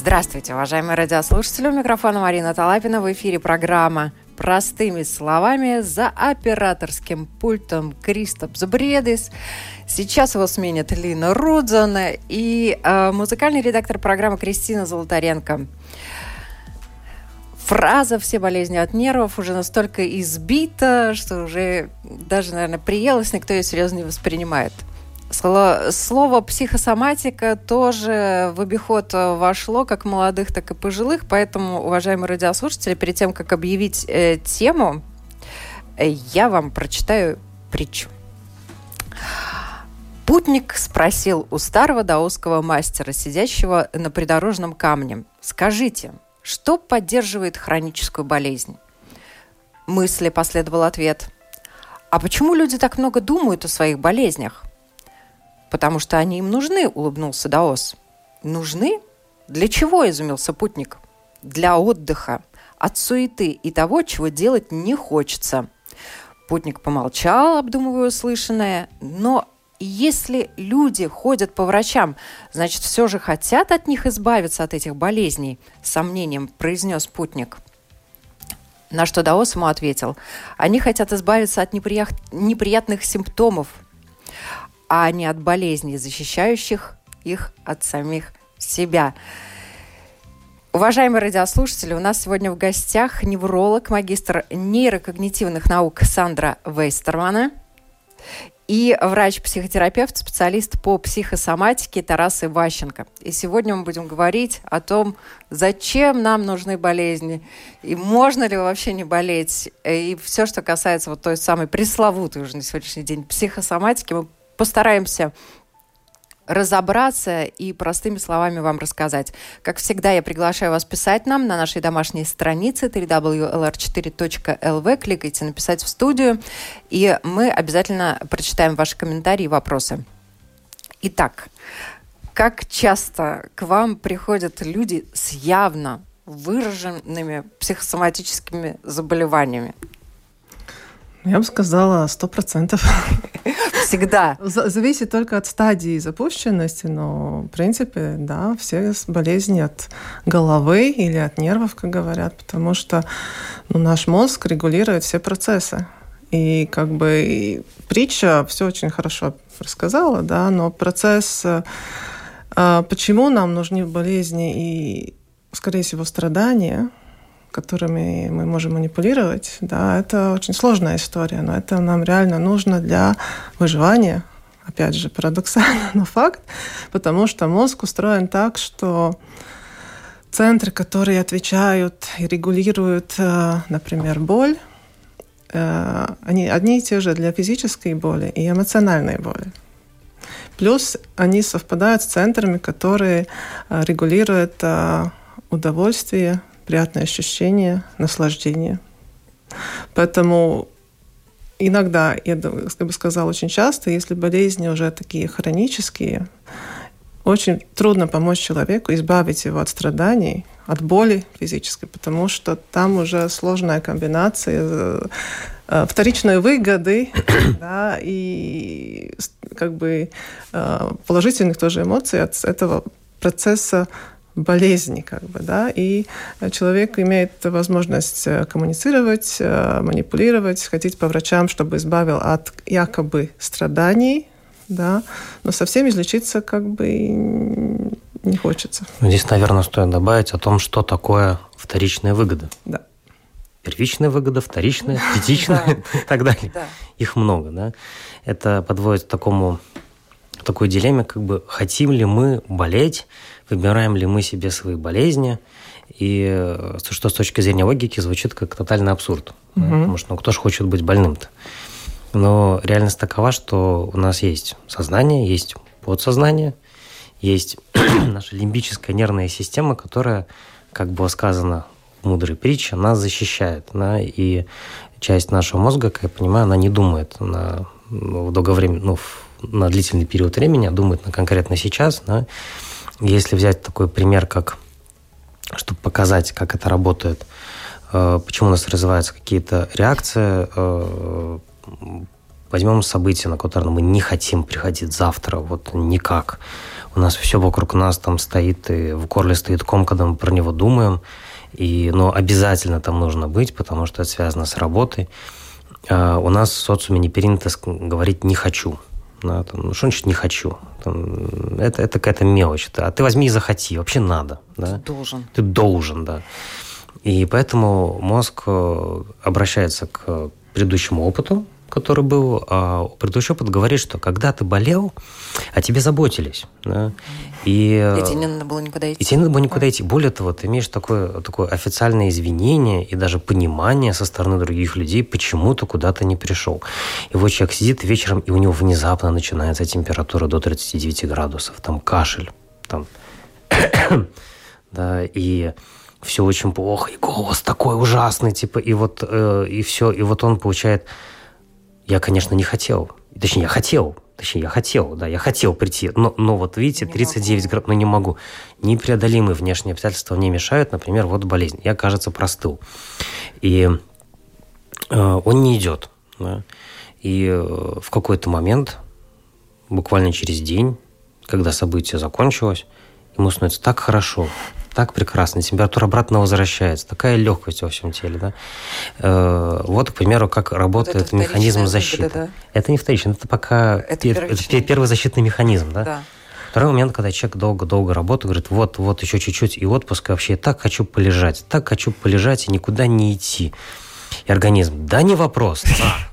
Здравствуйте, уважаемые радиослушатели. У микрофона Марина Талапина. В эфире программа «Простыми словами» за операторским пультом Кристоп Забредис. Сейчас его сменит Лина Рудзона и э, музыкальный редактор программы Кристина Золотаренко. Фраза «все болезни от нервов» уже настолько избита, что уже даже, наверное, приелась, никто ее серьезно не воспринимает – Слово психосоматика тоже в обиход вошло как молодых, так и пожилых, поэтому, уважаемые радиослушатели, перед тем, как объявить э, тему, э, я вам прочитаю притчу. Путник спросил у старого даосского мастера, сидящего на придорожном камне, «Скажите, что поддерживает хроническую болезнь?» Мысли последовал ответ. «А почему люди так много думают о своих болезнях?» Потому что они им нужны», — улыбнулся Даос. «Нужны? Для чего?» — изумился путник. «Для отдыха, от суеты и того, чего делать не хочется». Путник помолчал, обдумывая услышанное, но если люди ходят по врачам, значит, все же хотят от них избавиться от этих болезней, с сомнением произнес путник. На что Даос ему ответил, они хотят избавиться от неприят... неприятных симптомов, а не от болезней, защищающих их от самих себя. Уважаемые радиослушатели, у нас сегодня в гостях невролог, магистр нейрокогнитивных наук Сандра Вейстермана и врач-психотерапевт, специалист по психосоматике Тарас Иващенко. И сегодня мы будем говорить о том, зачем нам нужны болезни, и можно ли вообще не болеть, и все, что касается вот той самой пресловутой уже на сегодняшний день психосоматики, мы постараемся разобраться и простыми словами вам рассказать. Как всегда, я приглашаю вас писать нам на нашей домашней странице www.lr4.lv. Кликайте «Написать в студию», и мы обязательно прочитаем ваши комментарии и вопросы. Итак, как часто к вам приходят люди с явно выраженными психосоматическими заболеваниями? Я бы сказала, сто процентов. Всегда. Зависит только от стадии запущенности, но, в принципе, да, все болезни от головы или от нервов, как говорят, потому что ну, наш мозг регулирует все процессы. И как бы и притча все очень хорошо рассказала, да, но процесс, э, почему нам нужны болезни и, скорее всего, страдания – которыми мы можем манипулировать, да, это очень сложная история, но это нам реально нужно для выживания. Опять же, парадоксально, но факт, потому что мозг устроен так, что центры, которые отвечают и регулируют, э, например, боль, э, они одни и те же для физической боли и эмоциональной боли. Плюс они совпадают с центрами, которые э, регулируют удовольствие, приятное ощущение, наслаждение. Поэтому иногда, я бы сказала, очень часто, если болезни уже такие хронические, очень трудно помочь человеку избавить его от страданий, от боли физической, потому что там уже сложная комбинация э, э, вторичной выгоды да, и как бы э, положительных тоже эмоций от этого процесса болезни, как бы, да, и человек имеет возможность э, коммуницировать, э, манипулировать, ходить по врачам, чтобы избавил от якобы страданий, да, но совсем излечиться как бы не хочется. Ну, здесь, наверное, стоит добавить о том, что такое вторичная выгода. Да. Первичная выгода, вторичная, третичная и так далее. Их много, да. Это подводит к такому такой дилемме, как бы хотим ли мы болеть, выбираем ли мы себе свои болезни, и э, что с точки зрения логики звучит как тотальный абсурд. Угу. Потому что ну, кто же хочет быть больным-то? Но реальность такова, что у нас есть сознание, есть подсознание, есть наша лимбическая нервная система, которая, как было сказано в мудрой притче, нас защищает. Да, и часть нашего мозга, как я понимаю, она не думает на, в долговременно, ну, на длительный период времени, а думает на конкретно сейчас. Да, если взять такой пример, как чтобы показать, как это работает, э, почему у нас развиваются какие-то реакции, э, возьмем событие, на которое мы не хотим приходить завтра, вот никак. у нас все вокруг нас там стоит, и в горле стоит ком, когда мы про него думаем. И, но обязательно там нужно быть, потому что это связано с работой. А у нас в социуме не принято говорить «не хочу». Да, там, ну, что значит «не хочу»? Там, это, это какая-то мелочь. Да. А ты возьми и захоти. Вообще надо. Да? Ты должен. Ты должен, да. И поэтому мозг э, обращается к предыдущему опыту, который был, а предыдущий опыт говорит, что когда ты болел, о тебе заботились. Да? И, и тебе не надо было никуда идти. И тебе не надо было никуда идти. Более того, ты имеешь такое, такое официальное извинение и даже понимание со стороны других людей, почему ты куда-то не пришел. И вот человек сидит вечером, и у него внезапно начинается температура до 39 градусов, там кашель, там... да, и все очень плохо, и голос такой ужасный, типа, и вот, э, и все, и вот он получает я, конечно, не хотел. Точнее, я хотел. Точнее, я хотел, да, я хотел прийти. Но, но вот видите, 39 градусов, но не могу. Непреодолимые внешние обстоятельства мне мешают. Например, вот болезнь. Я, кажется, простыл. И э, он не идет. Да? И э, в какой-то момент, буквально через день, когда событие закончилось, ему становится так хорошо, так прекрасно, температура обратно возвращается, такая легкость во всем теле. Да? Э, вот, к примеру, как работает вот механизм защиты. Выгода, да? Это не вторичный, это пока это, это первый защитный механизм. Да? Да. Второй момент, когда человек долго-долго работает, говорит, вот, вот еще чуть-чуть и отпуск, вообще так хочу полежать, так хочу полежать и никуда не идти. И организм, да не вопрос,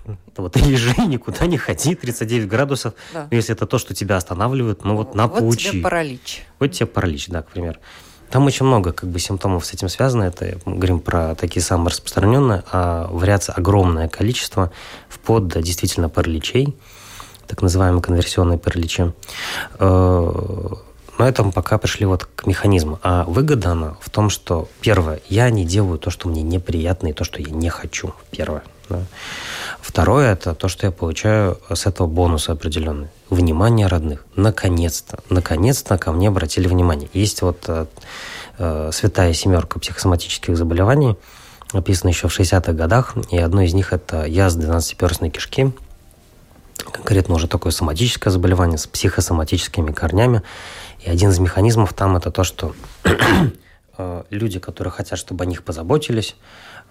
да. Вот лежи, никуда не ходи, 39 градусов. Да. Если это то, что тебя останавливает, ну вот на вот получи. Вот тебе паралич. Вот тебе паралич, да, к примеру. Там очень много как бы симптомов с этим связано. Это мы говорим про такие самые распространенные, а вариаций огромное количество, вплоть до действительно параличей, так называемые конверсионные параличи. Э, но это мы пока пришли вот к механизму. А выгода она в том, что, первое, я не делаю то, что мне неприятно, и то, что я не хочу. Первое. Да. Второе – это то, что я получаю с этого бонуса определенный. Внимание родных. Наконец-то. Наконец-то ко мне обратили внимание. Есть вот э, э святая семерка психосоматических заболеваний, описана еще в 60-х годах, и одно из них – это яз 12-перстной кишки, конкретно уже такое соматическое заболевание с психосоматическими корнями. И один из механизмов там – это то, что э, люди, которые хотят, чтобы о них позаботились,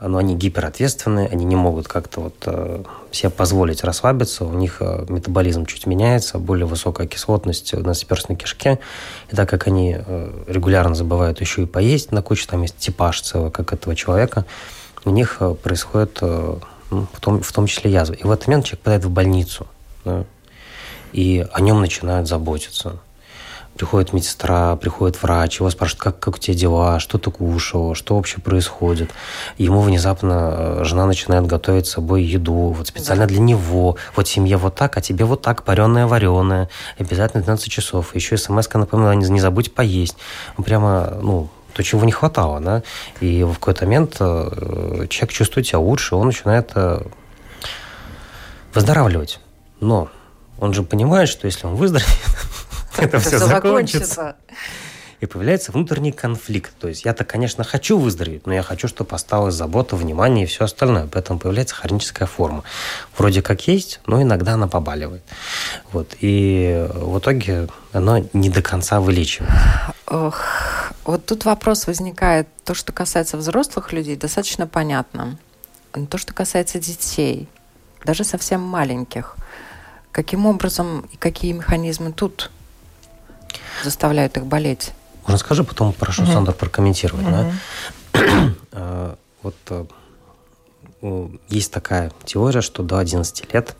но они гиперответственные, они не могут как-то вот э, себе позволить расслабиться, у них э, метаболизм чуть меняется, более высокая кислотность в насперстной кишке, и так как они э, регулярно забывают еще и поесть на кучу, там есть типаж целый, как этого человека, у них происходит ну, в, том, в том числе язва. И в этот момент человек попадает в больницу, да, и о нем начинают заботиться приходит медсестра, приходит врач, его спрашивают, как, как у тебя дела, что ты кушал, что вообще происходит. Ему внезапно э, жена начинает готовить с собой еду, вот специально да. для него. Вот семье вот так, а тебе вот так, пареное, вареное. Обязательно 12 часов. Еще смс-ка напомнила, не, не забудь поесть. Ну, прямо, ну, то, чего не хватало, да. И в какой-то момент э, человек чувствует себя лучше, он начинает э, выздоравливать. Но он же понимает, что если он выздоровеет, это все закончится. И появляется внутренний конфликт. То есть я-то, конечно, хочу выздороветь, но я хочу, чтобы осталась забота, внимание и все остальное. Поэтому появляется хроническая форма. Вроде как есть, но иногда она побаливает. Вот. И в итоге оно не до конца вылечивает. Ох, вот тут вопрос возникает. То, что касается взрослых людей, достаточно понятно. Но то, что касается детей, даже совсем маленьких, каким образом и какие механизмы тут заставляют их болеть. Можно скажи, потом прошу угу. Сандр прокомментировать. Угу. Да? вот э, есть такая теория, что до 11 лет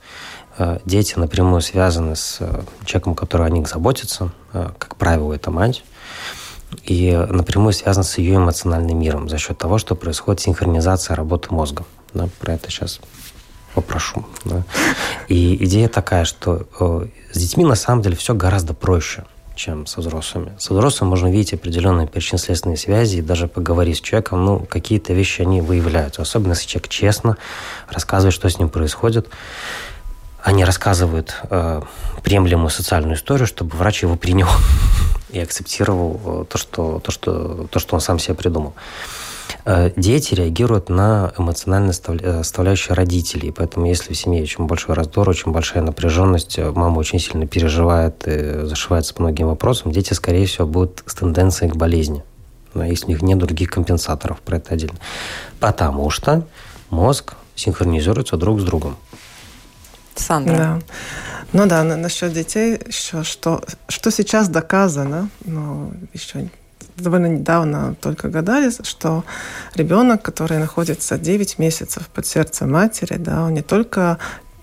э, дети напрямую связаны с э, человеком, который о них заботится. Как правило, это мать. И напрямую связаны с ее эмоциональным миром за счет того, что происходит синхронизация работы мозга. Да, про это сейчас попрошу. Да. И идея такая, что с детьми на самом деле все гораздо проще – чем со взрослыми. Со взрослыми можно видеть определенные причинно-следственные связи и даже поговорить с человеком, ну, какие-то вещи они выявляются. Особенно, если человек честно рассказывает, что с ним происходит. Они рассказывают э, приемлемую социальную историю, чтобы врач его принял и акцептировал э, то, что, то, что, то, что он сам себе придумал. Э, дети реагируют на эмоциональную э, составляющую родителей, поэтому если в семье очень большой раздор, очень большая напряженность, э, мама очень сильно переживает и зашивается по многим вопросам, дети, скорее всего, будут с тенденцией к болезни, если у них нет других компенсаторов, про это отдельно. Потому что мозг синхронизируется друг с другом. Сандра. Да. Ну да, насчет детей еще, что, что сейчас доказано, но еще довольно недавно только гадали, что ребенок, который находится 9 месяцев под сердцем матери, да, он не только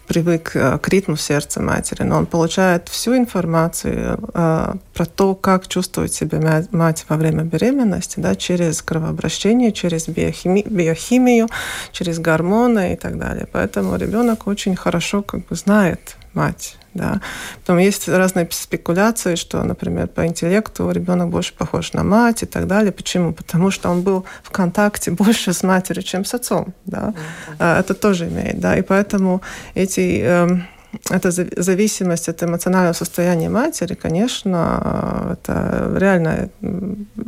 привык э, к ритму сердца матери, но он получает всю информацию э, про то, как чувствует себя мать во время беременности, да, через кровообращение, через биохими биохимию, через гормоны и так далее. Поэтому ребенок очень хорошо как бы знает мать. Да. Потом есть разные спекуляции, что, например, по интеллекту ребенок больше похож на мать и так далее. Почему? Потому что он был в контакте больше с матерью, чем с отцом. Да. Mm-hmm. Это тоже имеет. Да. И поэтому эти эм, эта зависимость от эмоционального состояния матери, конечно, это реальная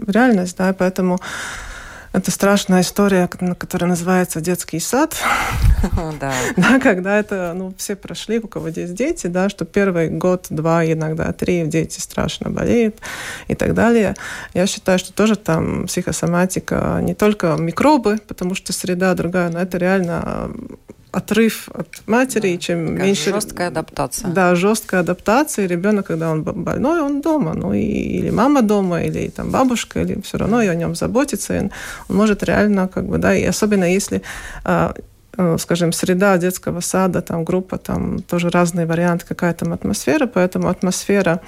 реальность, да, и поэтому это страшная история, которая называется «Детский сад». Да. да, когда это, ну, все прошли, у кого есть дети, да, что первый год, два, иногда три дети страшно болеют и так далее. Я считаю, что тоже там психосоматика не только микробы, потому что среда другая, но это реально отрыв от матери, да, чем меньше... Жесткая адаптация. Да, жесткая адаптация. И ребенок, когда он больной, он дома. Ну, и, или мама дома, или там бабушка, или все равно и о нем заботится. И он может реально, как бы, да, и особенно если а, э, скажем, среда детского сада, там группа, там тоже разные варианты, какая там атмосфера, поэтому атмосфера,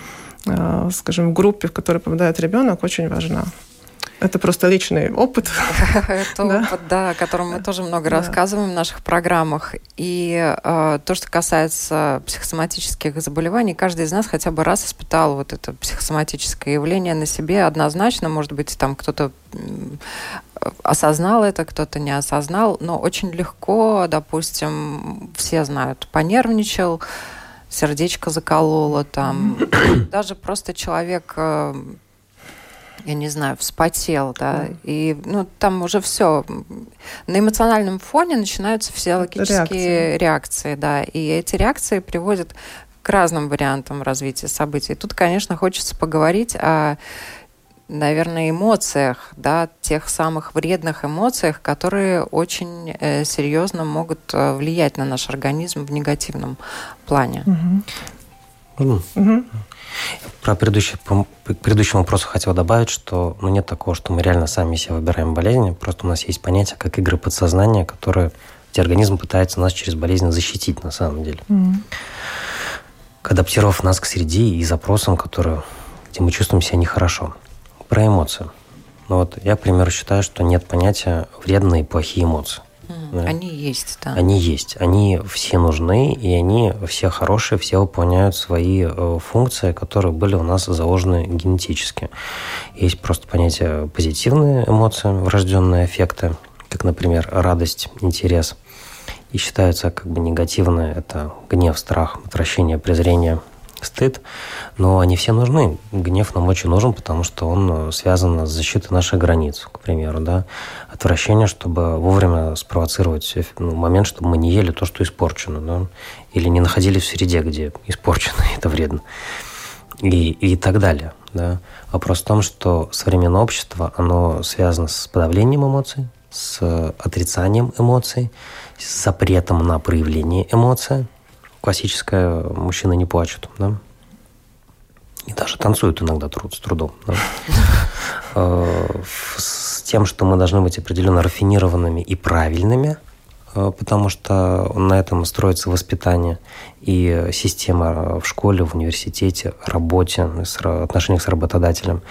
а, скажем, в группе, в которой попадает ребенок, очень важна. Это просто личный опыт. Это опыт, да, о котором мы тоже много рассказываем в наших программах. И э, то, что касается психосоматических заболеваний, каждый из нас хотя бы раз испытал вот это психосоматическое явление на себе однозначно. Может быть, там кто-то осознал это, кто-то не осознал, но очень легко, допустим, все знают, понервничал, сердечко закололо там. Даже просто человек э, я не знаю, вспотел, да, mm. и ну там уже все на эмоциональном фоне начинаются физиологические реакции. реакции, да, и эти реакции приводят к разным вариантам развития событий. Тут, конечно, хочется поговорить о наверное, эмоциях, да, тех самых вредных эмоциях, которые очень э, серьезно могут э, влиять на наш организм в негативном плане. Угу. Угу. Про предыдущий, по предыдущему вопросу хотел добавить, что ну, нет такого, что мы реально сами себе выбираем болезни. Просто у нас есть понятие, как игры подсознания, которые где организм пытается нас через болезнь защитить на самом деле. Mm-hmm. Адаптировав нас к среде и запросам, которые, где мы чувствуем себя нехорошо. Про эмоции. Ну вот я, к примеру, считаю, что нет понятия вредные и плохие эмоции. Да. Они есть, да. Они есть. Они все нужны, и они все хорошие, все выполняют свои э, функции, которые были у нас заложены генетически. Есть просто понятие позитивные эмоции, врожденные эффекты, как, например, радость, интерес. И считаются как бы негативные – это гнев, страх, отвращение, презрение – стыд, но они все нужны. Гнев нам очень нужен, потому что он э, связан с защитой наших границ, к примеру, да. Отвращение, чтобы вовремя спровоцировать ну, момент, чтобы мы не ели то, что испорчено, да, или не находились в среде, где испорчено, это вредно, и, и так далее, да. Вопрос в том, что современное общество, оно связано с подавлением эмоций, с отрицанием эмоций, с запретом на проявление эмоций, классическая «мужчины не плачут», да? И даже танцуют иногда труд, с трудом. Да? Э, с тем, что мы должны быть определенно рафинированными и правильными, э, потому что на этом строится воспитание и система в школе, в университете, работе, отношениях с работодателем.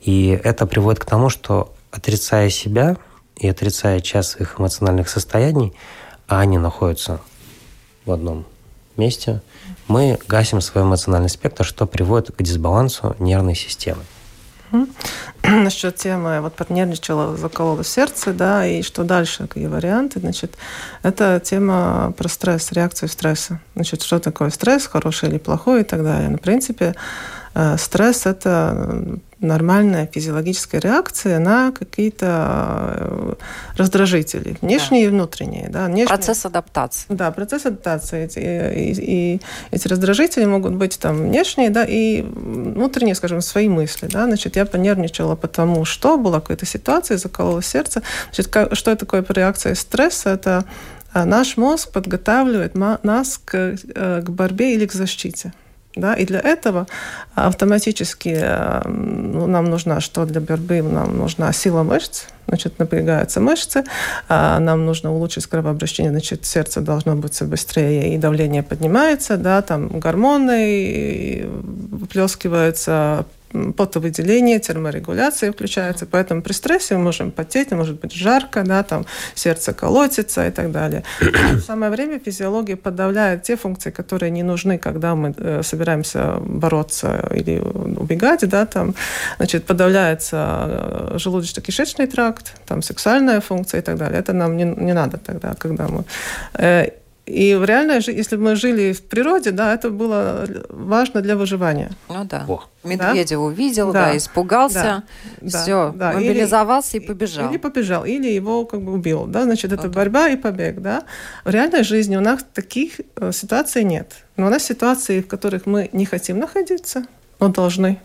И это приводит к тому, что отрицая себя и отрицая часть своих эмоциональных состояний, они находятся в одном месте, мы гасим свой эмоциональный спектр, что приводит к дисбалансу нервной системы. Насчет темы, вот поднервничала, заколола сердце, да, и что дальше, какие варианты, значит, это тема про стресс, реакцию стресса. Значит, что такое стресс, хороший или плохой и так далее. Ну, в принципе, Стресс – это нормальная физиологическая реакция на какие-то раздражители, внешние да. и внутренние. Да, внешние. Процесс адаптации. Да, процесс адаптации. Эти, и, и эти раздражители могут быть там внешние, да, и внутренние, скажем, свои мысли. Да. Значит, я понервничала потому, что была какая-то ситуация, заколола сердце. Значит, что такое реакция стресса? Это наш мозг подготавливает нас к, э, к борьбе или к защите. Да? И для этого автоматически э, ну, нам нужна, что для борьбы нам нужна сила мышц, значит, напрягаются мышцы, а нам нужно улучшить кровообращение, значит, сердце должно быть быстрее, и давление поднимается, да, там гормоны выплескиваются, потовыделение, терморегуляция включается. Поэтому при стрессе мы можем потеть, может быть жарко, да, там сердце колотится и так далее. А в самое время физиология подавляет те функции, которые не нужны, когда мы э, собираемся бороться или убегать, да, там, значит, подавляется э, желудочно-кишечный тракт, там сексуальная функция и так далее. Это нам не, не надо тогда, когда мы э, и в реальной жизни, если бы мы жили в природе, да, это было важно для выживания. Ну да. О. Медведя да? увидел, да, да испугался, да, все, да. мобилизовался или, и побежал. Или побежал, или его как бы убил, да, значит, это okay. борьба и побег, да. В реальной жизни у нас таких э, ситуаций нет. Но у нас ситуации, в которых мы не хотим находиться, но должны.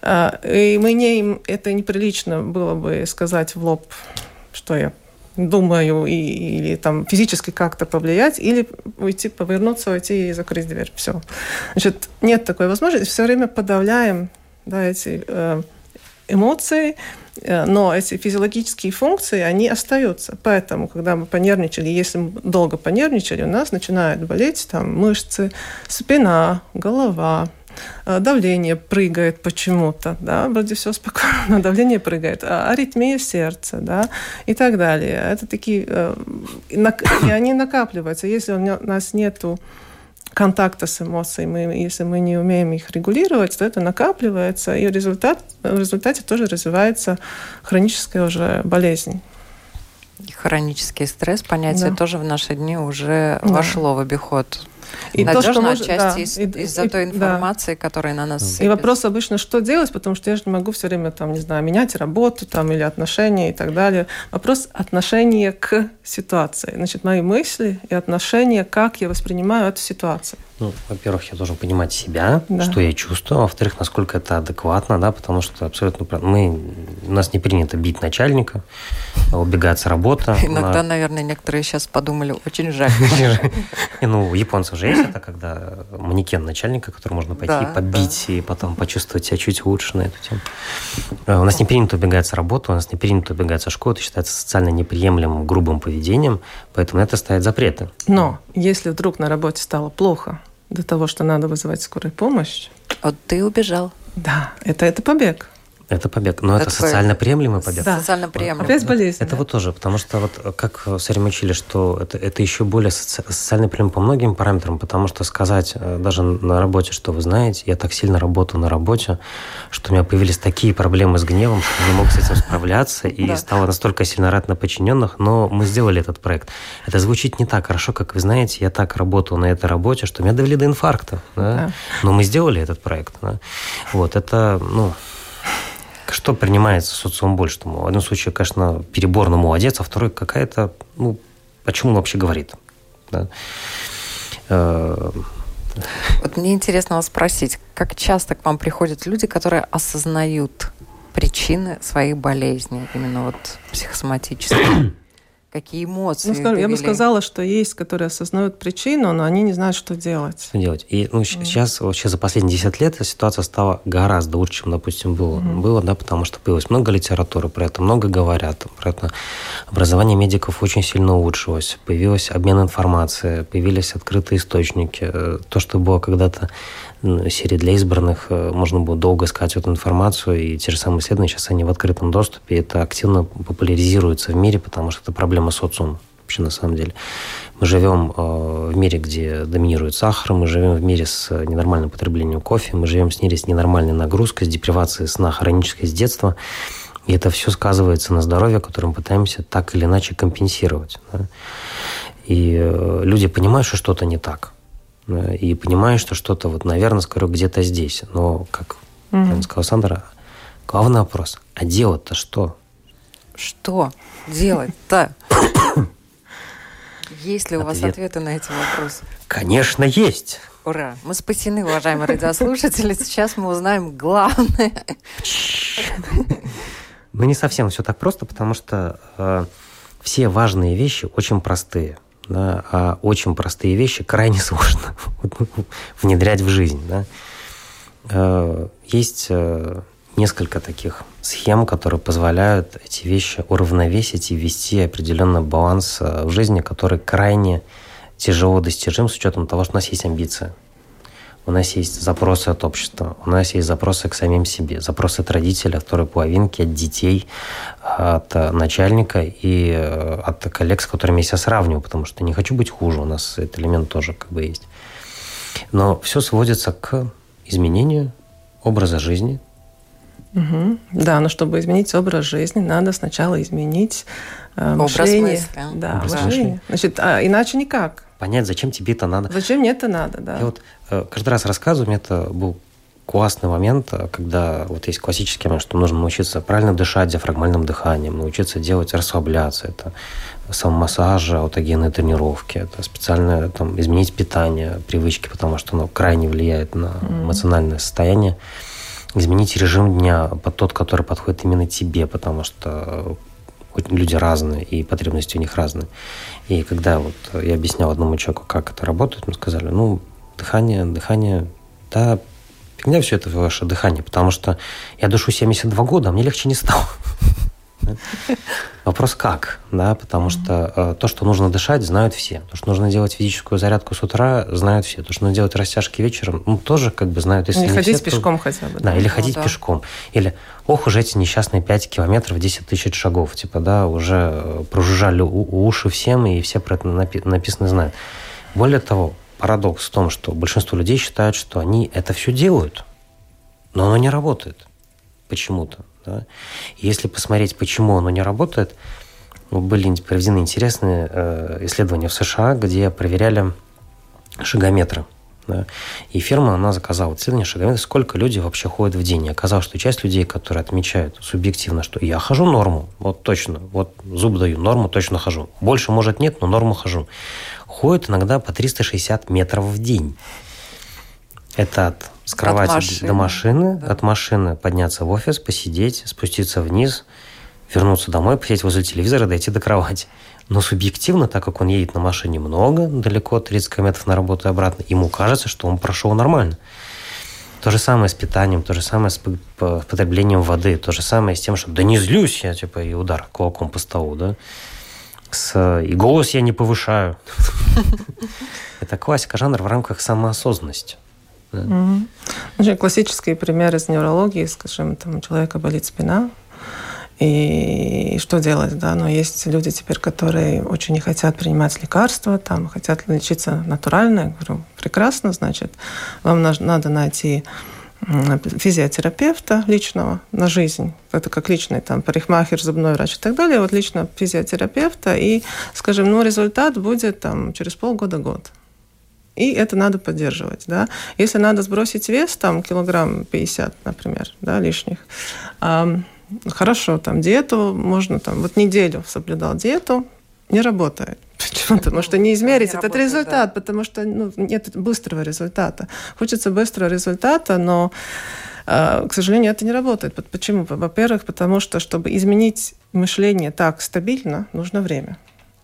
Э, и мы не, это неприлично было бы сказать в лоб, что я думаю, и, или там физически как-то повлиять, или уйти, повернуться, уйти и закрыть дверь. Все. Значит, нет такой возможности. Все время подавляем да, эти э, эмоции, э, но эти физиологические функции, они остаются. Поэтому, когда мы понервничали, если мы долго понервничали, у нас начинают болеть там мышцы, спина, голова, давление прыгает почему-то, да, вроде все спокойно, давление прыгает, а аритмия сердца, да, и так далее. Это такие, э, и они накапливаются. Если у нас нету контакта с эмоциями, если мы не умеем их регулировать, то это накапливается, и результат, в результате тоже развивается хроническая уже болезнь. Хронический стресс, понятие да. тоже в наши дни уже да. вошло в обиход. И Надежно то, что может, отчасти да, из, за и, той информации, да. которая на нас. И вопрос обычно, что делать, потому что я же не могу все время, там, не знаю, менять работу там, или отношения и так далее. Вопрос отношения к ситуации. Значит, мои мысли и отношения, как я воспринимаю эту ситуацию. Ну, во-первых, я должен понимать себя, да. что я чувствую, а во-вторых, насколько это адекватно, да, потому что абсолютно мы у нас не принято бить начальника, убегать с работы. Иногда, наверное, некоторые сейчас подумали, очень жаль. Ну, японцев же есть это, когда манекен начальника, который можно пойти побить и потом почувствовать себя чуть лучше на эту тему. Э, у нас не принято убегать с работы, у нас не принято убегать со школы, это считается социально неприемлемым, грубым поведением, поэтому это ставит запреты. Но если вдруг на работе стало плохо, до того, что надо вызывать скорую помощь. Вот ты убежал. Да, это, это побег. Это побег. Но это, это социально приемлемый побег. Да. Социально приемлемый. Опять болезнь. Это да. вот тоже, потому что вот как все время учили, что это, это еще более соци... социально приемлемо по многим параметрам, потому что сказать э, даже на работе, что вы знаете, я так сильно работаю на работе, что у меня появились такие проблемы с гневом, что я не мог с этим справляться и стало настолько сильно рад на подчиненных, но мы сделали этот проект. Это звучит не так хорошо, как вы знаете, я так работал на этой работе, что меня довели до инфаркта. Да? Да. Но мы сделали этот проект. Да? Вот, это, ну, что принимается социум больше? В одном случае, конечно, переборно молодец, а второй какая-то, ну, о чем он вообще говорит? Да? Э, вот мне интересно вас спросить, как часто к вам приходят люди, которые осознают причины своих болезней, именно вот психосоматических? Какие эмоции? Ну, скажем, я бы сказала, что есть, которые осознают причину, но они не знают, что делать. Что делать? И ну, mm. сейчас, вообще за последние 10 лет ситуация стала гораздо лучше, чем, допустим, было. Mm. Было, да, потому что появилось много литературы про это, много говорят про это. Образование медиков очень сильно улучшилось, появилась обмен информацией, появились открытые источники. Э, то, что было когда-то серии для избранных, э, можно было долго искать эту информацию, и те же самые исследования, сейчас они в открытом доступе, и это активно популяризируется в мире, потому что это проблема социума вообще на самом деле. Мы живем э, в мире, где доминирует сахар, мы живем в мире с ненормальным потреблением кофе, мы живем в мире с ненормальной нагрузкой, с депривацией сна хронической с детства. И это все сказывается на здоровье, которое мы пытаемся так или иначе компенсировать. Да? И э, люди понимают, что что-то не так и понимаешь, что что-то вот, наверное, скоро где-то здесь. Но, как mm-hmm. сказал Сандра, главный вопрос, а делать-то что? Что делать-то? Есть ли у вас ответы на эти вопросы? Конечно, есть. Ура! Мы спасены, уважаемые радиослушатели. Сейчас мы узнаем главное. Ну, не совсем все так просто, потому что э, все важные вещи очень простые. Да, а очень простые вещи крайне сложно внедрять в жизнь. Да. Э, есть э, несколько таких схем, которые позволяют эти вещи уравновесить и ввести определенный баланс э, в жизни, который крайне тяжело достижим с учетом того, что у нас есть амбиция. У нас есть запросы от общества, у нас есть запросы к самим себе, запросы от родителей, от второй половинки, от детей, от начальника и э, от коллег, с которыми я себя сравниваю, потому что не хочу быть хуже, у нас этот элемент тоже как бы есть. Но все сводится к изменению образа жизни, Угу. Да, но чтобы изменить образ жизни, надо сначала изменить э, мышление. Образ мысли. Да, образ мышление. Значит, а иначе никак. Понять, зачем тебе это надо. Зачем мне это надо, да. Я вот э, каждый раз рассказываю, это был классный момент, э, когда вот есть классический момент, что нужно научиться правильно дышать диафрагмальным дыханием, научиться делать, расслабляться. Это самомассажи, аутогенные тренировки, это специально там, изменить питание, привычки, потому что оно крайне влияет на эмоциональное состояние изменить режим дня под тот, который подходит именно тебе, потому что люди разные, и потребности у них разные. И когда вот я объяснял одному человеку, как это работает, мы сказали, ну, дыхание, дыхание, да, фигня все это ваше дыхание, потому что я дышу 72 года, а мне легче не стало. Вопрос как, да, потому что э, то, что нужно дышать, знают все. То, что нужно делать физическую зарядку с утра, знают все. То, что нужно делать растяжки вечером, ну, тоже как бы знают. Если или ходить все, пешком то... хотя бы. Да, да. или ну, ходить да. пешком. Или, ох, уже эти несчастные 5 километров, 10 тысяч шагов, типа, да, уже э, прожужжали уши всем, и все про это напи- написано знают. Более того, парадокс в том, что большинство людей считают, что они это все делают, но оно не работает почему-то. Да? Если посмотреть, почему оно не работает, ну, были проведены интересные э, исследования в США, где проверяли шагометры. Да? И фирма, она заказала исследование шагометра, сколько люди вообще ходят в день. И оказалось, что часть людей, которые отмечают субъективно, что я хожу норму, вот точно, вот зуб даю, норму точно хожу. Больше, может, нет, но норму хожу. Ходят иногда по 360 метров в день. Это от с кровати от машины. до машины, да. от машины подняться в офис, посидеть, спуститься вниз, вернуться домой, посидеть возле телевизора, дойти до кровати. Но субъективно, так как он едет на машине много, далеко, 30 километров на работу и обратно, ему кажется, что он прошел нормально. То же самое с питанием, то же самое с потреблением воды, то же самое с тем, что да не злюсь я, типа, и удар кулаком по столу, да. С, и голос я не повышаю. Это классика жанра в рамках самоосознанности. Да. Угу. Классический пример из неврологии, скажем, там у человека болит спина, и что делать, да? Но есть люди теперь, которые очень не хотят принимать лекарства, там хотят лечиться натурально. Я говорю, прекрасно, значит, вам надо найти физиотерапевта личного на жизнь. Это как личный там парикмахер, зубной врач и так далее. Вот лично физиотерапевта. И, скажем, ну, результат будет там через полгода-год и это надо поддерживать. Да? Если надо сбросить вес, там килограмм 50, например, да, лишних, э, хорошо, там диету можно, там вот неделю соблюдал диету, не работает. Почему? Потому что не измерить не этот работает, результат, да. потому что ну, нет быстрого результата. Хочется быстрого результата, но, э, к сожалению, это не работает. Почему? Во-первых, потому что, чтобы изменить мышление так стабильно, нужно время.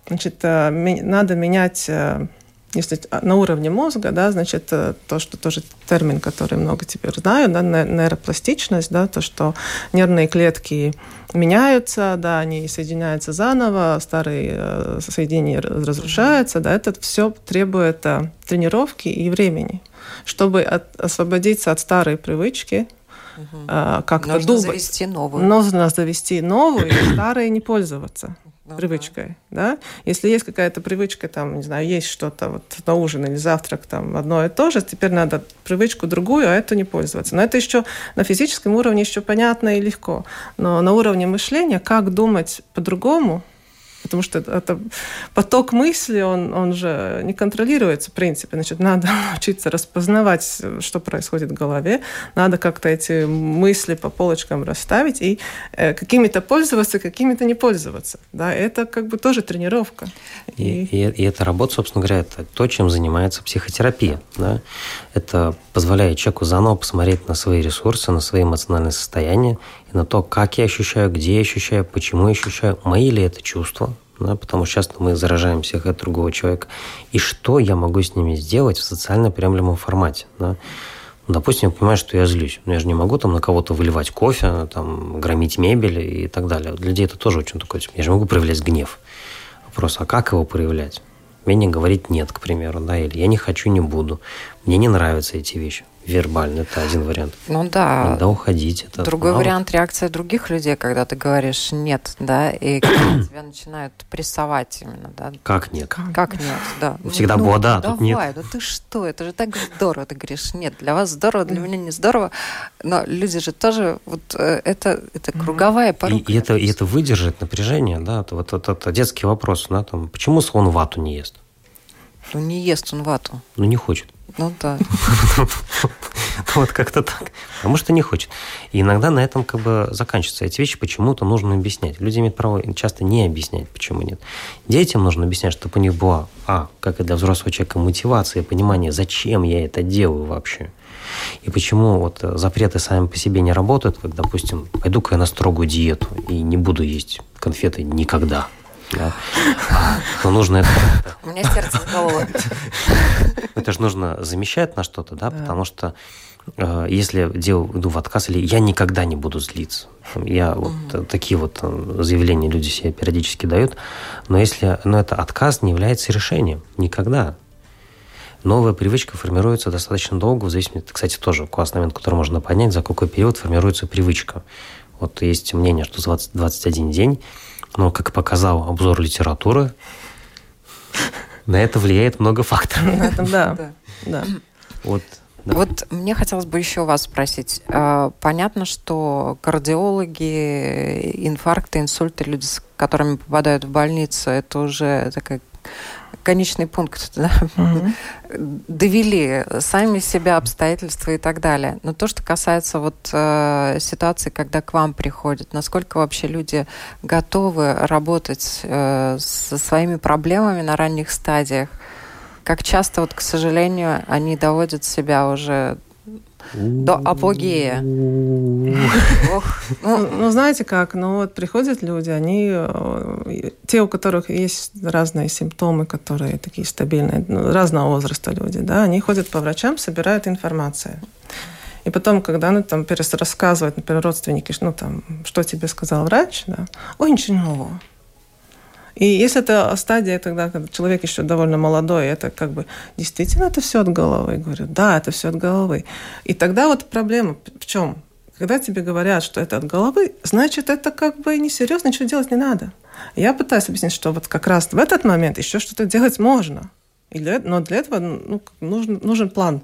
Значит, э, надо менять э, если на уровне мозга, да, значит, э, то, что тоже термин, который много теперь знаю, да, нейропластичность, да, то, что нервные клетки меняются, да, они соединяются заново, старые э, соединения разрушаются, да, это все требует э, тренировки и времени, чтобы от, освободиться от старой привычки, угу. как-то Нужно думать. завести новую. Нужно завести новую, и старой не пользоваться ну, привычкой, да. да? Если есть какая-то привычка, там, не знаю, есть что-то вот на ужин или завтрак, там, одно и то же, теперь надо привычку другую, а это не пользоваться. Но это еще на физическом уровне еще понятно и легко. Но на уровне мышления, как думать по-другому, потому что это, это поток мысли, он, он же не контролируется, в принципе. Значит, надо учиться распознавать, что происходит в голове, надо как-то эти мысли по полочкам расставить и э, какими-то пользоваться, какими-то не пользоваться. Да, это как бы тоже тренировка. И, и, и эта работа, собственно говоря, это то, чем занимается психотерапия. Да? Это позволяет человеку заново посмотреть на свои ресурсы, на свои эмоциональные состояния и на то, как я ощущаю, где я ощущаю, почему я ощущаю, мои ли это чувства, да, потому что часто мы заражаем всех от другого человека, и что я могу с ними сделать в социально приемлемом формате. Да. Допустим, я понимаю, что я злюсь. Но я же не могу там на кого-то выливать кофе, там, громить мебель и так далее. Для людей это тоже очень такое. Я же могу проявлять гнев. Вопрос, а как его проявлять? Мне говорить нет, к примеру, да, или я не хочу, не буду. Мне не нравятся эти вещи вербально. Это один вариант. Ну да. Иногда уходить. Это Другой мало. вариант реакция других людей, когда ты говоришь нет, да, и когда тебя начинают прессовать именно, да. Как нет? Как нет, да. Всегда ну, было да, давай, тут нет. да ты что, это же так здорово. Ты говоришь, нет, для вас здорово, для меня не здорово. Но люди же тоже, вот э, это, это круговая порука. И, и, это, и это выдержит напряжение, да, это, вот это, это детский вопрос, да, там, почему слон вату не ест? Ну, не ест он вату. Ну, не хочет. Ну да. Вот как-то так. Потому что не хочет. И иногда на этом как бы заканчиваются эти вещи, почему-то нужно объяснять. Люди имеют право часто не объяснять, почему нет. Детям нужно объяснять, чтобы у них была, а, как и для взрослого человека, мотивация, понимание, зачем я это делаю вообще. И почему вот запреты сами по себе не работают, как, допустим, пойду-ка я на строгую диету и не буду есть конфеты никогда. Да. А, но нужно это... У меня сердце закололо. Это же нужно замещать на что-то, да, потому что э, если делаю, иду в отказ, или я никогда не буду злиться. Я вот mm такие вот э, заявления люди себе периодически дают. Но если но это отказ не является решением. Никогда. Новая привычка формируется достаточно долго, в зависимости, кстати, тоже классный момент, который можно понять, за какой период формируется привычка. Вот есть мнение, что 20, 21 день но, как показал обзор литературы, на это влияет много факторов. На этом, да. да. Вот да. Вот мне хотелось бы еще вас спросить. А, понятно, что кардиологи, инфаркты, инсульты, люди, с которыми попадают в больницу, это уже такая конечный пункт, да? угу. довели сами себя, обстоятельства и так далее. Но то, что касается вот э, ситуации, когда к вам приходят, насколько вообще люди готовы работать э, со своими проблемами на ранних стадиях, как часто, вот, к сожалению, они доводят себя уже до апогея. ну, ну, знаете как, ну вот приходят люди, они, э, те, у которых есть разные симптомы, которые такие стабильные, ну, разного возраста люди, да, они ходят по врачам, собирают информацию. И потом, когда ну, там рассказывают, например, родственники, ну там, что тебе сказал врач, да, ой, ничего нового. И если это стадия, тогда, когда человек еще довольно молодой, это как бы действительно это все от головы. Говорю, да, это все от головы. И тогда вот проблема в чем? Когда тебе говорят, что это от головы, значит, это как бы несерьезно, ничего делать не надо. Я пытаюсь объяснить, что вот как раз в этот момент еще что-то делать можно. И для, но для этого ну, нужен, нужен план.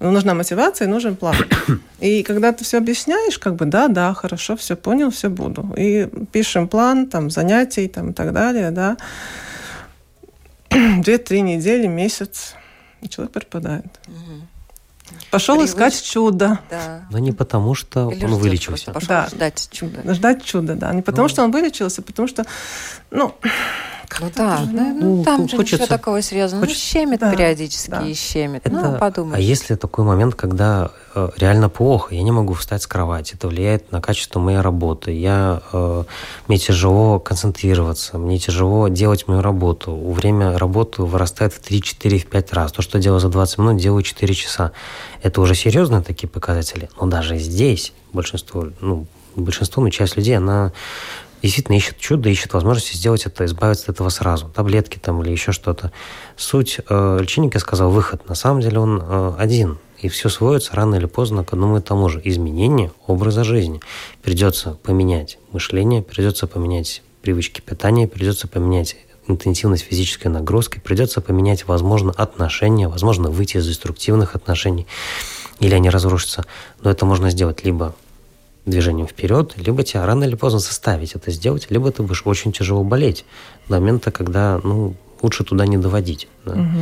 Ну, нужна мотивация и нужен план. И когда ты все объясняешь, как бы, да, да, хорошо, все понял, все буду. И пишем план, там, занятий, там, и так далее, да. Две-три недели, месяц, и человек пропадает. Пошел Привыч... искать чудо. Да. Но не потому, что Или он вылечился. Пошел да. ждать чуда. Ждать чуда, да. Не потому, ну. что он вылечился, а потому что, ну, ну да, ну, ну, там же хочется, ничего такого серьезного. Хочется, ну, щемит да, периодически да. и щемит. Это, ну, подумай. А если такой момент, когда э, реально плохо, я не могу встать с кровати, это влияет на качество моей работы. Я, э, мне тяжело концентрироваться, мне тяжело делать мою работу. Время работы вырастает в 3, 4, в 5 раз. То, что я делаю за 20 минут, делаю 4 часа. Это уже серьезные такие показатели. Но даже здесь большинство, ну, большинство, ну, часть людей, она действительно ищет чудо, ищет возможности сделать это, избавиться от этого сразу. Таблетки там или еще что-то. Суть э, лечебника сказал выход. На самом деле он э, один. И все сводится рано или поздно к одному и тому же. Изменение образа жизни. Придется поменять мышление, придется поменять привычки питания, придется поменять интенсивность физической нагрузки, придется поменять, возможно, отношения, возможно, выйти из деструктивных отношений, или они разрушатся. Но это можно сделать либо движением вперед, либо тебя рано или поздно заставить это сделать, либо ты будешь очень тяжело болеть до момента, когда ну, лучше туда не доводить. Да. Угу.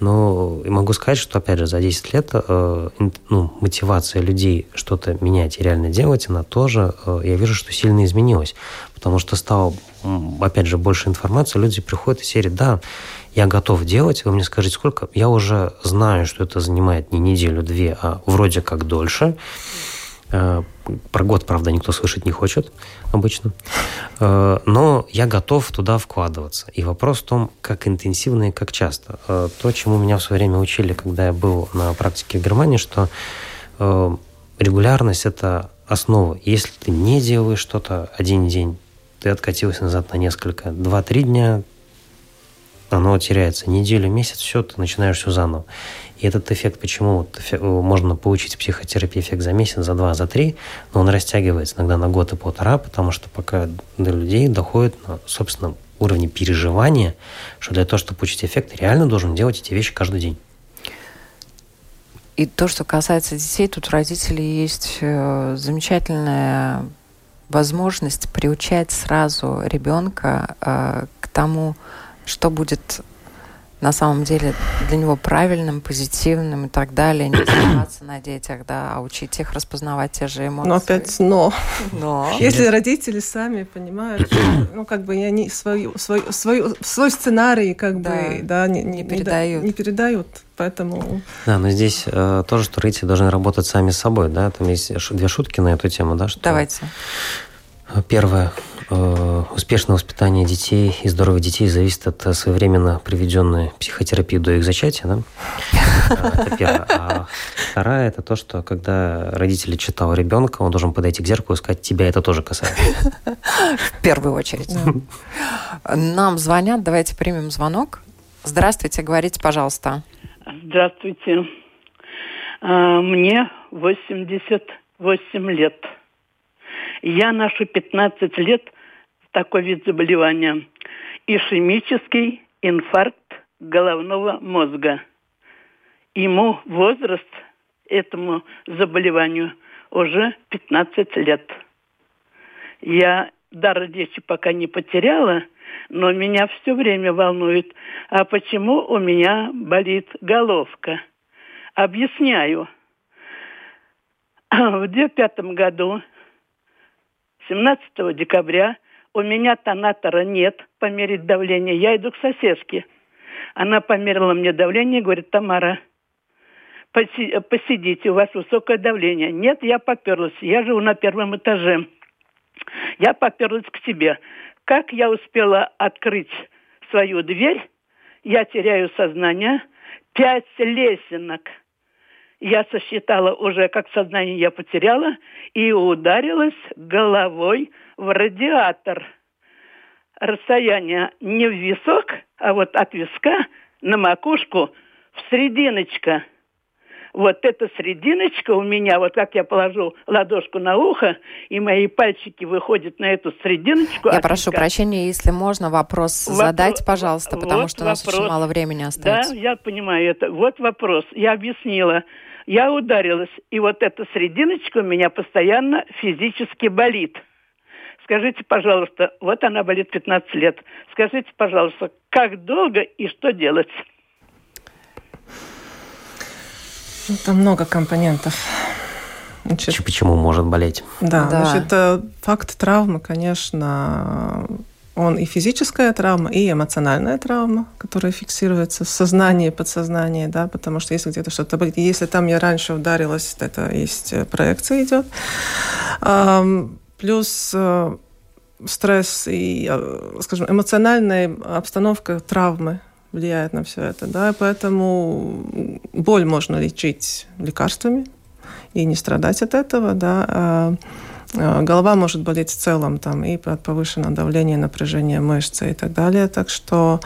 Но могу сказать, что, опять же, за 10 лет э, ну, мотивация людей что-то менять и реально делать, она тоже, э, я вижу, что сильно изменилась. Потому что стало, опять же, больше информации, люди приходят из серии, да, я готов делать, вы мне скажите, сколько? Я уже знаю, что это занимает не неделю-две, а вроде как дольше. Э, про год, правда, никто слышать не хочет обычно. Э, но я готов туда вкладываться. И вопрос в том, как интенсивно и как часто. Э, то, чему меня в свое время учили, когда я был на практике в Германии, что регулярность – это основа. Если ты не делаешь что-то один день, ты откатился назад на несколько. Два-три дня оно теряется. Неделю, месяц, все, ты начинаешь все заново. И этот эффект, почему эффект, можно получить психотерапии эффект за месяц, за два, за три, но он растягивается иногда на год и полтора, потому что пока до людей доходит на собственном уровне переживания, что для того, чтобы получить эффект, реально должен делать эти вещи каждый день. И то, что касается детей, тут у родителей есть э, замечательная возможность приучать сразу ребенка э, к тому, что будет на самом деле для него правильным, позитивным и так далее, не оставаться на детях, да, а учить их распознавать те же эмоции. Но опять но. Но. Если родители сами понимают, ну, как бы они свою, свою, свою, свой сценарий как да, бы, да, не, не, не передают. Не, не передают. Поэтому... Да, но здесь э, тоже, что родители должны работать сами с собой, да, там есть две шутки на эту тему, да, что... Давайте. Первое. Э, успешное воспитание детей и здоровье детей зависит от своевременно проведенной психотерапии до их зачатия. Да? Это первое. А вторая – это то, что когда родители читал ребенка, он должен подойти к зеркалу и сказать, тебя это тоже касается. В первую очередь. Нам звонят, давайте примем звонок. Здравствуйте, говорите, пожалуйста. Здравствуйте. А, мне 88 лет. Я ношу 15 лет такой вид заболевания. Ишемический инфаркт головного мозга. Ему возраст этому заболеванию уже 15 лет. Я дар речи пока не потеряла, но меня все время волнует, а почему у меня болит головка? Объясняю. В 2005 году, 17 декабря, у меня тонатора нет померить давление. Я иду к соседке. Она померила мне давление и говорит, Тамара, посидите, у вас высокое давление. Нет, я поперлась. Я живу на первом этаже. Я поперлась к себе. Как я успела открыть свою дверь, я теряю сознание. Пять лесенок. Я сосчитала уже, как сознание я потеряла, и ударилась головой в радиатор. Расстояние не в висок, а вот от виска на макушку в серединочка. Вот эта серединочка у меня, вот как я положу ладошку на ухо, и мои пальчики выходят на эту серединочку. Я прошу виска. прощения, если можно вопрос Вопро... задать, пожалуйста, потому вот что у нас очень мало времени остается. Да, я понимаю это. Вот вопрос. Я объяснила. Я ударилась, и вот эта серединочка у меня постоянно физически болит. Скажите, пожалуйста, вот она болит 15 лет. Скажите, пожалуйста, как долго и что делать? Ну, там много компонентов. Значит, Почему может болеть? Да, да. значит, э, факт травмы, конечно, он и физическая травма, и эмоциональная травма, которая фиксируется в сознании, подсознании, да, потому что если где-то что-то болит, если там я раньше ударилась, это есть э, проекция идет. Плюс э, стресс и, э, скажем, эмоциональная обстановка травмы влияет на все это, да, поэтому боль можно лечить лекарствами и не страдать от этого, да. А, а голова может болеть в целом там и от повышенного давления, напряжения мышцы и так далее, так что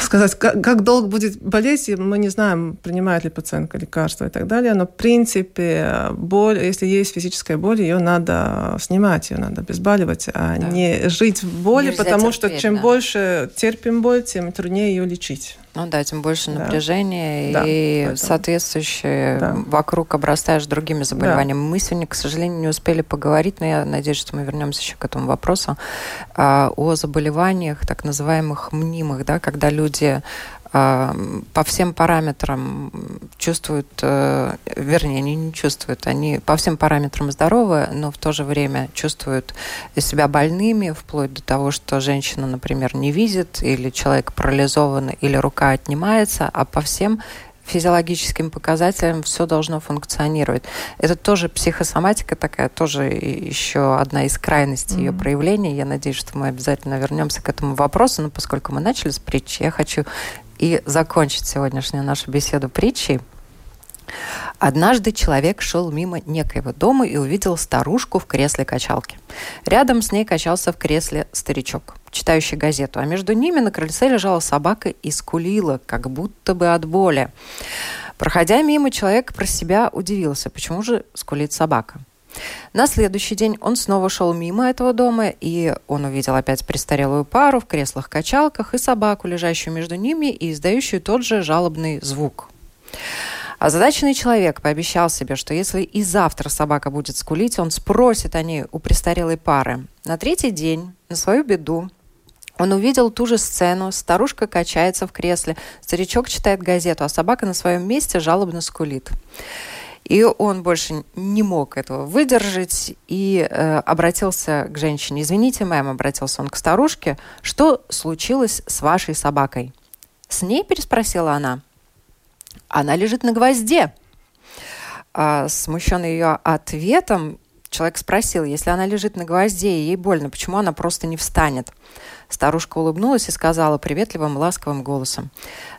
сказать, как, как долго будет болеть, мы не знаем, принимает ли пациентка лекарства и так далее, но в принципе боль, если есть физическая боль, ее надо снимать, ее надо обезболивать, а да. не жить в боли, потому что чем да. больше терпим боль, тем труднее ее лечить. Ну да, тем больше да. напряжения да, и поэтому... соответствующее да. вокруг обрастаешь другими заболеваниями. Да. Мы сегодня, к сожалению, не успели поговорить, но я надеюсь, что мы вернемся еще к этому вопросу а, о заболеваниях так называемых мнимых, да, когда люди по всем параметрам чувствуют, э, вернее, они не чувствуют, они по всем параметрам здоровы, но в то же время чувствуют себя больными, вплоть до того, что женщина, например, не видит, или человек парализован, или рука отнимается, а по всем физиологическим показателям все должно функционировать. Это тоже психосоматика такая, тоже еще одна из крайностей mm-hmm. ее проявления. Я надеюсь, что мы обязательно вернемся к этому вопросу, но поскольку мы начали с притчи, я хочу и закончить сегодняшнюю нашу беседу притчей. Однажды человек шел мимо некоего дома и увидел старушку в кресле качалки. Рядом с ней качался в кресле старичок, читающий газету, а между ними на крыльце лежала собака и скулила, как будто бы от боли. Проходя мимо, человек про себя удивился, почему же скулит собака. На следующий день он снова шел мимо этого дома, и он увидел опять престарелую пару в креслах-качалках и собаку, лежащую между ними и издающую тот же жалобный звук. Озадаченный человек пообещал себе, что если и завтра собака будет скулить, он спросит о ней у престарелой пары. На третий день, на свою беду, он увидел ту же сцену. Старушка качается в кресле, старичок читает газету, а собака на своем месте жалобно скулит. И он больше не мог этого выдержать и э, обратился к женщине. «Извините, мэм», обратился он к старушке, «что случилось с вашей собакой?» «С ней?» – переспросила она. «Она лежит на гвозде». А, смущенный ее ответом, человек спросил, если она лежит на гвозде и ей больно, почему она просто не встанет? Старушка улыбнулась и сказала приветливым, ласковым голосом.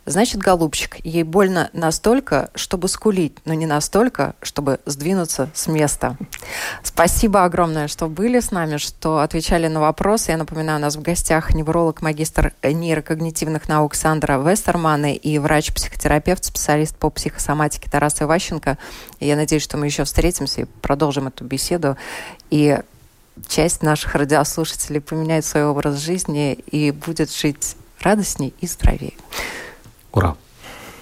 «Значит, голубчик, ей больно настолько, чтобы скулить, но не настолько, чтобы сдвинуться с места». Спасибо огромное, что были с нами, что отвечали на вопросы. Я напоминаю, у нас в гостях невролог, магистр нейрокогнитивных наук Сандра Вестермана и врач-психотерапевт, специалист по психосоматике Тарас Иващенко. Я надеюсь, что мы еще встретимся и продолжим эту беседу. И часть наших радиослушателей поменяет свой образ жизни и будет жить радостней и здоровее. Ура!